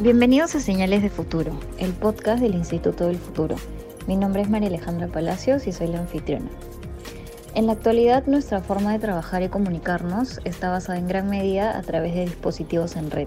Bienvenidos a Señales de Futuro, el podcast del Instituto del Futuro. Mi nombre es María Alejandra Palacios y soy la anfitriona. En la actualidad nuestra forma de trabajar y comunicarnos está basada en gran medida a través de dispositivos en red.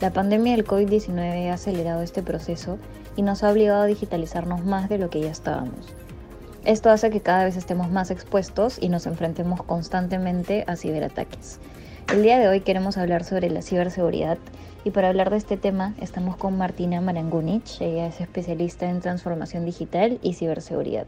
La pandemia del COVID-19 ha acelerado este proceso y nos ha obligado a digitalizarnos más de lo que ya estábamos. Esto hace que cada vez estemos más expuestos y nos enfrentemos constantemente a ciberataques. El día de hoy queremos hablar sobre la ciberseguridad y para hablar de este tema estamos con Martina Marangunich. Ella es especialista en transformación digital y ciberseguridad.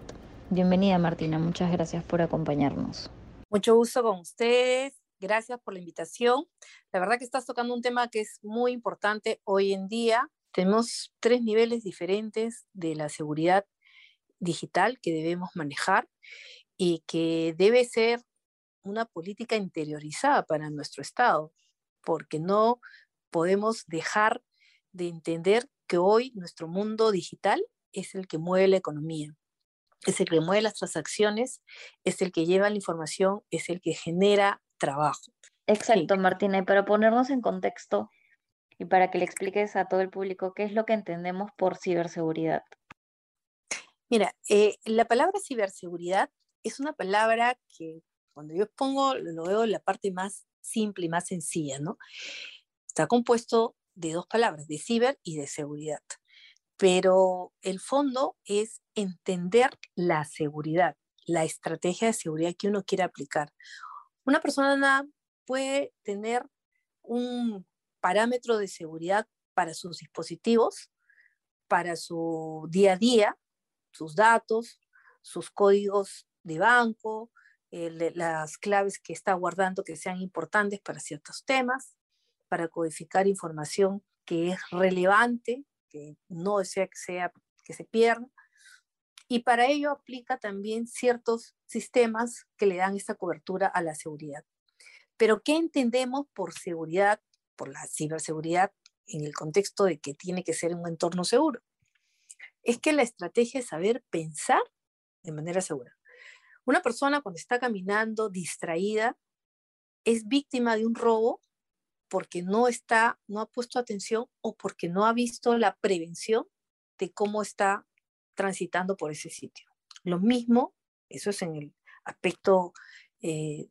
Bienvenida Martina, muchas gracias por acompañarnos. Mucho gusto con ustedes, gracias por la invitación. La verdad que estás tocando un tema que es muy importante hoy en día. Tenemos tres niveles diferentes de la seguridad digital que debemos manejar y que debe ser una política interiorizada para nuestro Estado, porque no podemos dejar de entender que hoy nuestro mundo digital es el que mueve la economía, es el que mueve las transacciones, es el que lleva la información, es el que genera trabajo. Exacto, Martina, y para ponernos en contexto y para que le expliques a todo el público qué es lo que entendemos por ciberseguridad. Mira, eh, la palabra ciberseguridad es una palabra que cuando yo pongo, lo veo en la parte más simple y más sencilla, ¿no? Está compuesto de dos palabras, de ciber y de seguridad. Pero el fondo es entender la seguridad, la estrategia de seguridad que uno quiere aplicar. Una persona puede tener un parámetro de seguridad para sus dispositivos, para su día a día, sus datos, sus códigos de banco, las claves que está guardando que sean importantes para ciertos temas, para codificar información que es relevante, que no desea que, sea, que se pierda. Y para ello aplica también ciertos sistemas que le dan esta cobertura a la seguridad. Pero ¿qué entendemos por seguridad, por la ciberseguridad en el contexto de que tiene que ser un entorno seguro? Es que la estrategia es saber pensar de manera segura. Una persona cuando está caminando distraída es víctima de un robo porque no está, no ha puesto atención o porque no ha visto la prevención de cómo está transitando por ese sitio. Lo mismo, eso es en el aspecto eh,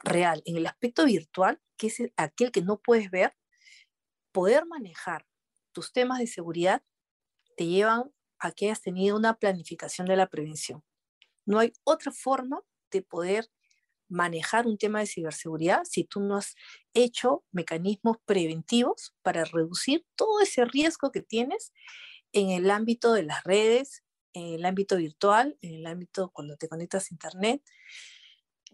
real. En el aspecto virtual, que es aquel que no puedes ver, poder manejar tus temas de seguridad te llevan a que hayas tenido una planificación de la prevención. No hay otra forma de poder manejar un tema de ciberseguridad si tú no has hecho mecanismos preventivos para reducir todo ese riesgo que tienes en el ámbito de las redes, en el ámbito virtual, en el ámbito cuando te conectas a Internet,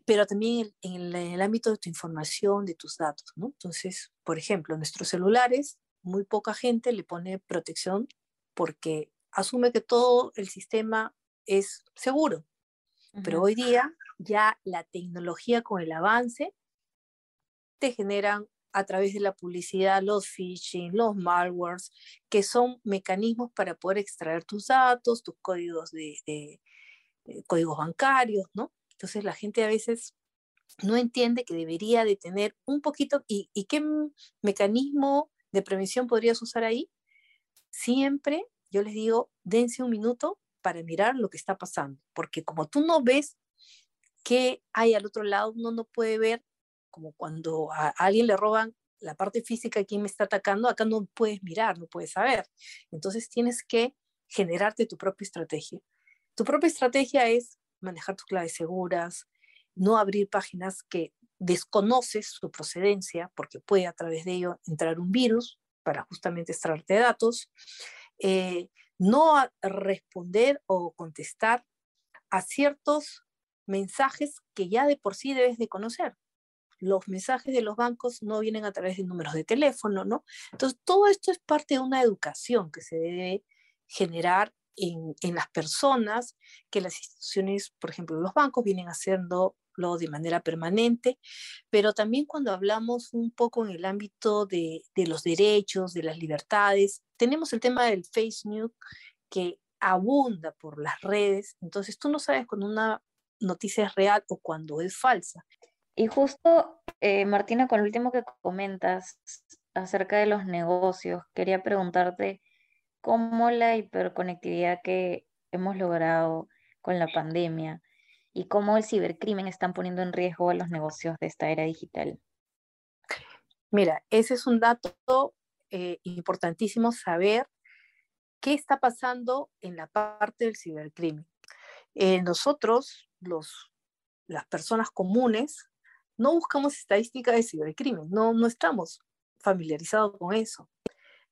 pero también en el, ámbito de tu información, de tus datos. Entonces, por ejemplo, nuestros celulares, muy poca gente le pone protección porque asume que todo el sistema es seguro. Pero hoy día ya la tecnología con el avance te generan a través de la publicidad los phishing, los malwares, que son mecanismos para poder extraer tus datos, tus códigos de, eh, códigos bancarios, ¿no? Entonces la gente a veces no entiende que debería de tener un poquito, ¿y, y qué mecanismo de prevención podrías usar ahí? Siempre, yo les digo, dense un minuto para mirar lo que está pasando, porque como tú no ves qué hay al otro lado, uno no puede ver, como cuando a alguien le roban la parte física quién me está atacando, acá no puedes mirar, no puedes saber. Entonces tienes que generarte tu propia estrategia. Tu propia estrategia es manejar tus claves seguras, no abrir páginas que desconoces su procedencia, porque puede a través de ello entrar un virus para justamente extraerte datos, eh, no responder o contestar a ciertos mensajes que ya de por sí debes de conocer. Los mensajes de los bancos no vienen a través de números de teléfono, ¿no? Entonces, todo esto es parte de una educación que se debe generar en, en las personas, que las instituciones, por ejemplo, los bancos vienen de manera permanente, pero también cuando hablamos un poco en el ámbito de, de los derechos, de las libertades, tenemos el tema del face news que abunda por las redes, entonces tú no sabes cuando una noticia es real o cuando es falsa. Y justo, eh, Martina, con lo último que comentas, acerca de los negocios, quería preguntarte cómo la hiperconectividad que hemos logrado con la pandemia y cómo el cibercrimen están poniendo en riesgo los negocios de esta era digital. Mira, ese es un dato eh, importantísimo saber qué está pasando en la parte del cibercrimen. Eh, nosotros, los, las personas comunes, no buscamos estadísticas de cibercrimen, no, no estamos familiarizados con eso.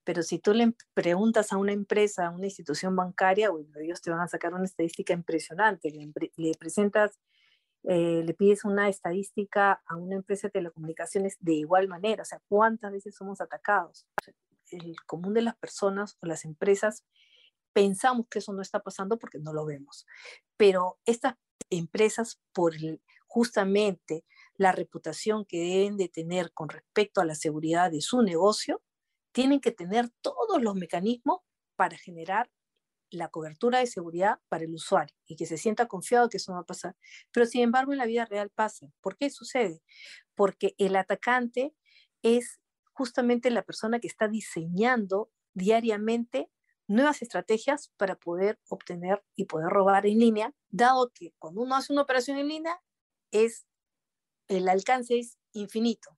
Pero si tú le preguntas a una empresa, a una institución bancaria, bueno, ellos te van a sacar una estadística impresionante. Le, presentas, eh, le pides una estadística a una empresa de telecomunicaciones de igual manera. O sea, ¿cuántas veces somos atacados? el común de las personas o las empresas pensamos que eso no está pasando porque no lo vemos. Pero estas empresas, por justamente la reputación que deben de tener con respecto a la seguridad de su negocio, tienen que tener todos los mecanismos para generar la cobertura de seguridad para el usuario y que se sienta confiado que eso no va a pasar. Pero sin embargo en la vida real pasa. ¿Por qué sucede? Porque el atacante es justamente la persona que está diseñando diariamente nuevas estrategias para poder obtener y poder robar en línea, dado que cuando uno hace una operación en línea es el alcance es infinito.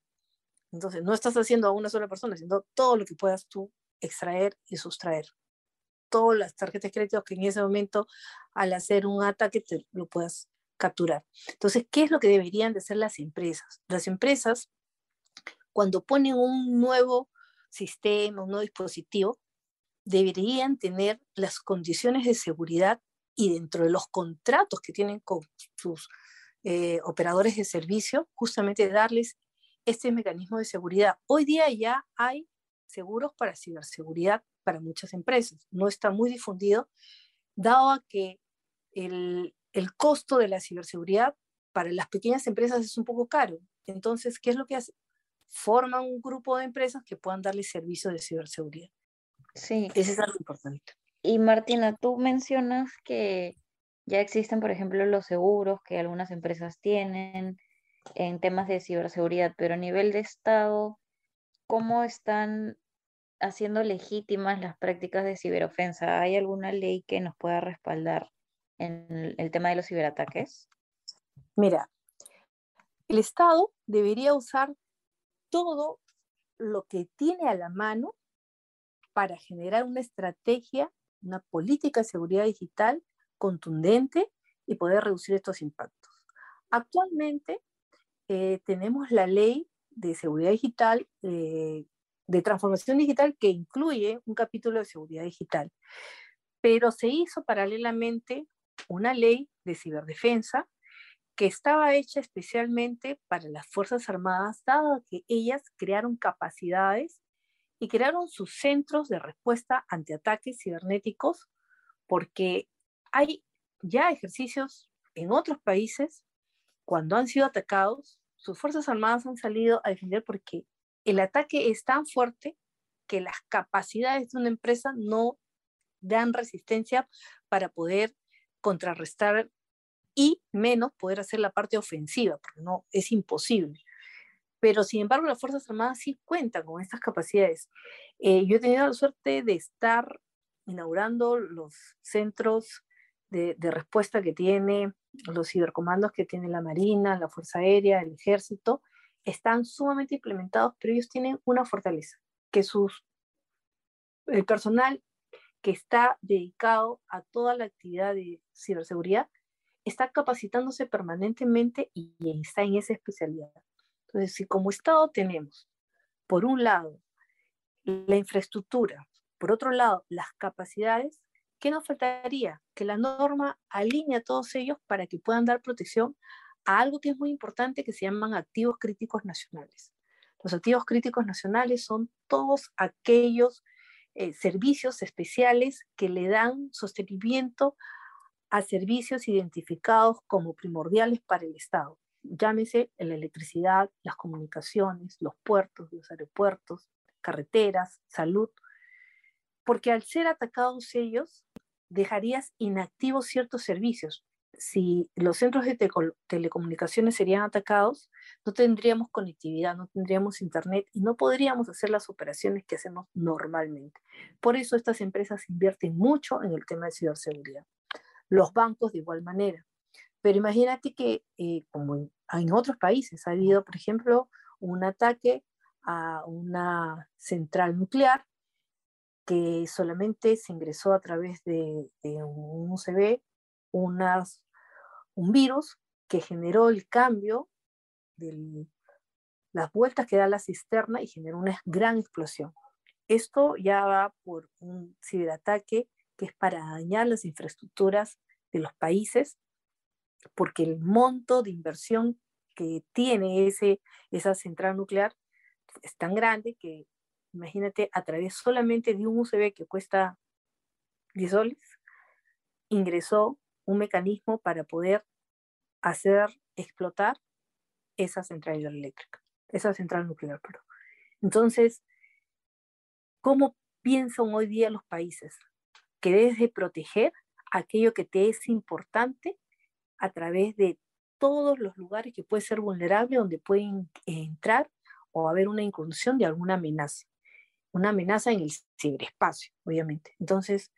Entonces, no estás haciendo a una sola persona, sino todo lo que puedas tú extraer y sustraer. Todas las tarjetas de crédito que en ese momento, al hacer un ataque, te lo puedas capturar. Entonces, ¿qué es lo que deberían de hacer las empresas? Las empresas, cuando ponen un nuevo sistema, un nuevo dispositivo, deberían tener las condiciones de seguridad y dentro de los contratos que tienen con sus eh, operadores de servicio, justamente darles este mecanismo de seguridad. Hoy día ya hay seguros para ciberseguridad para muchas empresas. No está muy difundido, dado a que el, el costo de la ciberseguridad para las pequeñas empresas es un poco caro. Entonces, ¿qué es lo que hace? Forman un grupo de empresas que puedan darle servicio de ciberseguridad. Sí. Eso es algo importante. Y Martina, tú mencionas que ya existen, por ejemplo, los seguros que algunas empresas tienen en temas de ciberseguridad, pero a nivel de Estado, ¿cómo están haciendo legítimas las prácticas de ciberofensa? ¿Hay alguna ley que nos pueda respaldar en el tema de los ciberataques? Mira, el Estado debería usar todo lo que tiene a la mano para generar una estrategia, una política de seguridad digital contundente y poder reducir estos impactos. Actualmente eh, tenemos la ley de seguridad digital, eh, de transformación digital, que incluye un capítulo de seguridad digital, pero se hizo paralelamente una ley de ciberdefensa que estaba hecha especialmente para las Fuerzas Armadas, dado que ellas crearon capacidades y crearon sus centros de respuesta ante ataques cibernéticos, porque hay ya ejercicios en otros países, cuando han sido atacados, sus Fuerzas Armadas han salido a defender porque el ataque es tan fuerte que las capacidades de una empresa no dan resistencia para poder contrarrestar y menos poder hacer la parte ofensiva, porque no es imposible pero sin embargo las Fuerzas Armadas sí cuentan con estas capacidades. Eh, yo he tenido la suerte de estar inaugurando los centros de, de, respuesta que tiene, los cibercomandos que tiene la Marina, la Fuerza Aérea, el Ejército, están sumamente implementados, pero ellos tienen una fortaleza, que sus, el personal que está dedicado a toda la actividad de ciberseguridad está capacitándose permanentemente y está en esa especialidad. Entonces, si como Estado tenemos, por un lado, la infraestructura, por otro lado, las capacidades, ¿qué nos faltaría? Que la norma alinee a todos ellos para que puedan dar protección a algo que es muy importante que se llaman activos críticos nacionales. Los activos críticos nacionales son todos aquellos eh, servicios especiales que le dan sostenimiento a servicios identificados como primordiales para el Estado llámese la electricidad, las comunicaciones, los puertos, los aeropuertos, carreteras, salud, porque al ser atacados ellos, dejarías inactivos ciertos servicios. si los centros de telecomunicaciones serían atacados, no tendríamos conectividad, no tendríamos internet y no podríamos hacer las operaciones que hacemos normalmente. Por eso estas empresas invierten mucho en el tema de ciberseguridad. Los bancos de igual manera. Pero imagínate que, eh, como en, otros países, ha habido, por ejemplo, un ataque a una central nuclear que solamente se ingresó a través de, un UCB un virus que generó el cambio de las vueltas que da la cisterna y generó una gran explosión. Esto ya va por un ciberataque que es para dañar las infraestructuras de los países porque el monto de inversión que tiene ese, esa central nuclear es tan grande que, imagínate, a través solamente de un USB que cuesta 10 soles, ingresó un mecanismo para poder hacer explotar esa central eléctrica, esa central nuclear, perdón. Entonces, ¿cómo piensan hoy día los países? Que debes de proteger aquello que te es importante a través de todos los lugares que puede ser vulnerable, donde pueden entrar o haber una incursión de alguna amenaza. Una amenaza en el ciberespacio, obviamente. Entonces,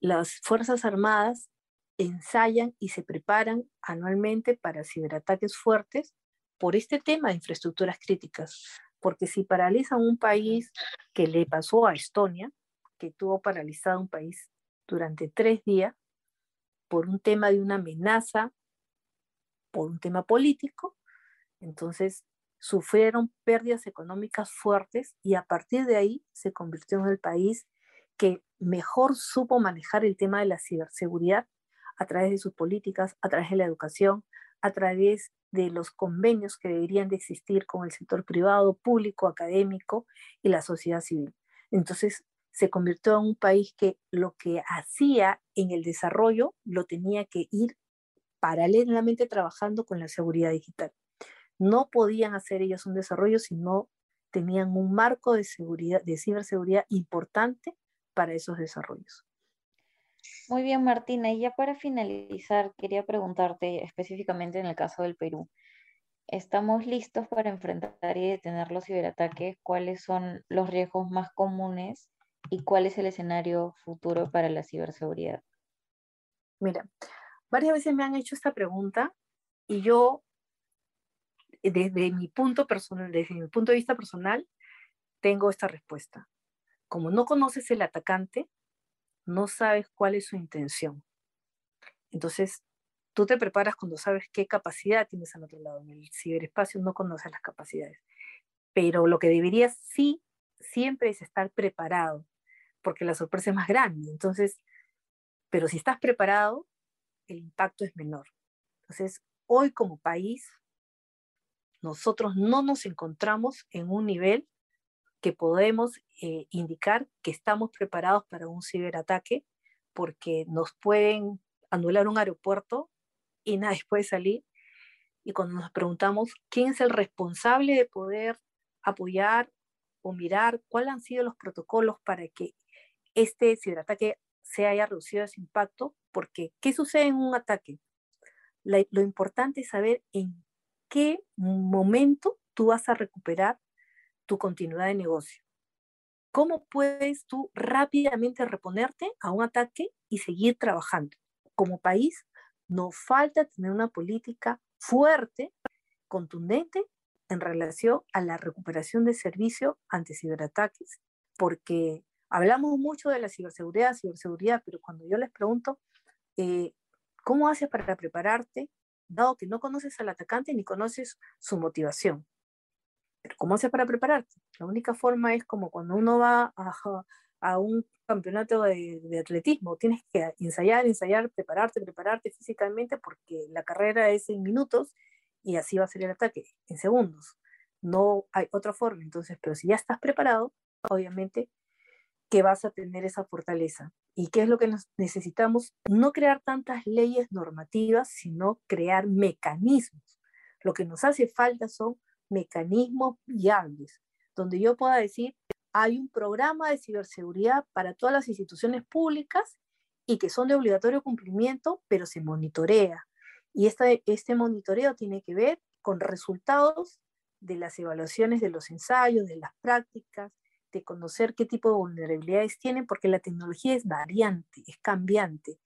las Fuerzas Armadas ensayan y se preparan anualmente para ciberataques fuertes por este tema de infraestructuras críticas. Porque si paralizan un país que le pasó a Estonia, que tuvo paralizado un país durante tres días, por un tema de una amenaza, por un tema político, entonces sufrieron pérdidas económicas fuertes y a partir de ahí se convirtió en el país que mejor supo manejar el tema de la ciberseguridad a través de sus políticas, a través de la educación, a través de los convenios que deberían de existir con el sector privado, público, académico y la sociedad civil. Entonces, se convirtió en un país que lo que hacía en el desarrollo lo tenía que ir paralelamente trabajando con la seguridad digital. No podían hacer ellos un desarrollo si no tenían un marco de seguridad, de ciberseguridad importante para esos desarrollos. Muy bien, Martina. Y ya para finalizar, quería preguntarte específicamente en el caso del Perú. ¿Estamos listos para enfrentar y detener los ciberataques? ¿Cuáles son los riesgos más comunes y cuál es el escenario futuro para la ciberseguridad? Mira, varias veces me han hecho esta pregunta y yo, desde mi punto personal, desde mi punto de vista personal, tengo esta respuesta. Como no conoces el atacante, no sabes cuál es su intención. Entonces, tú te preparas cuando sabes qué capacidad tienes al otro lado. En el ciberespacio no conoces las capacidades. Pero lo que deberías sí siempre es estar preparado porque la sorpresa es más grande. Entonces, pero si estás preparado, el impacto es menor. Entonces, hoy como país, nosotros no nos encontramos en un nivel que podemos eh, indicar que estamos preparados para un ciberataque, porque nos pueden anular un aeropuerto y nadie puede salir. Y cuando nos preguntamos quién es el responsable de poder apoyar o mirar cuáles han sido los protocolos para que este ciberataque se haya reducido ese impacto, porque ¿qué sucede en un ataque? lo importante es saber en qué momento tú vas a recuperar tu continuidad de negocio. ¿Cómo puedes tú rápidamente reponerte a un ataque y seguir trabajando? Como país, nos falta tener una política fuerte, contundente en relación a la recuperación de servicio ante ciberataques, porque Hablamos mucho de la ciberseguridad, ciberseguridad, pero cuando yo les pregunto, eh, ¿cómo haces para prepararte, dado que no conoces al atacante ni conoces su motivación? Pero ¿cómo haces para prepararte? La única forma es como cuando uno va a, un campeonato de, de, atletismo, tienes que ensayar, ensayar, prepararte, prepararte físicamente porque la carrera es en minutos y así va a ser el ataque, en segundos. No hay otra forma. Entonces, pero si ya estás preparado, obviamente que vas a tener esa fortaleza. ¿Y qué es lo que necesitamos? No crear tantas leyes normativas, sino crear mecanismos. Lo que nos hace falta son mecanismos viables, donde yo pueda decir, hay un programa de ciberseguridad para todas las instituciones públicas y que son de obligatorio cumplimiento, pero se monitorea. Y este, este monitoreo tiene que ver con resultados de las evaluaciones de los ensayos, de las prácticas, de conocer qué tipo de vulnerabilidades tienen, porque la tecnología es variante, es cambiante,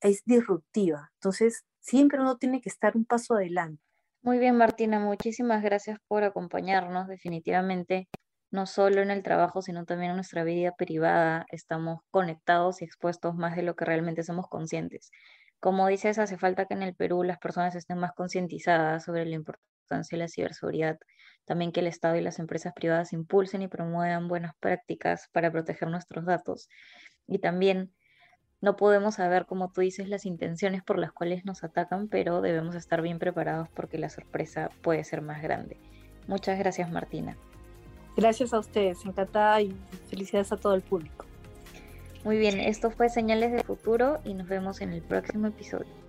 es disruptiva. Entonces, siempre uno tiene que estar un paso adelante. Muy bien, Martina, muchísimas gracias por acompañarnos. Definitivamente, no solo en el trabajo, sino también en nuestra vida privada, estamos conectados y expuestos más de lo que realmente somos conscientes. Como dices, hace falta que en el Perú las personas estén más concientizadas sobre la importancia de la ciberseguridad, también que el Estado y las empresas privadas impulsen y promuevan buenas prácticas para proteger nuestros datos. Y también no podemos saber, como tú dices, las intenciones por las cuales nos atacan, pero debemos estar bien preparados porque la sorpresa puede ser más grande. Muchas gracias, Martina. Gracias a ustedes, encantada y felicidades a todo el público. Muy bien, esto fue Señales del Futuro y nos vemos en el próximo episodio.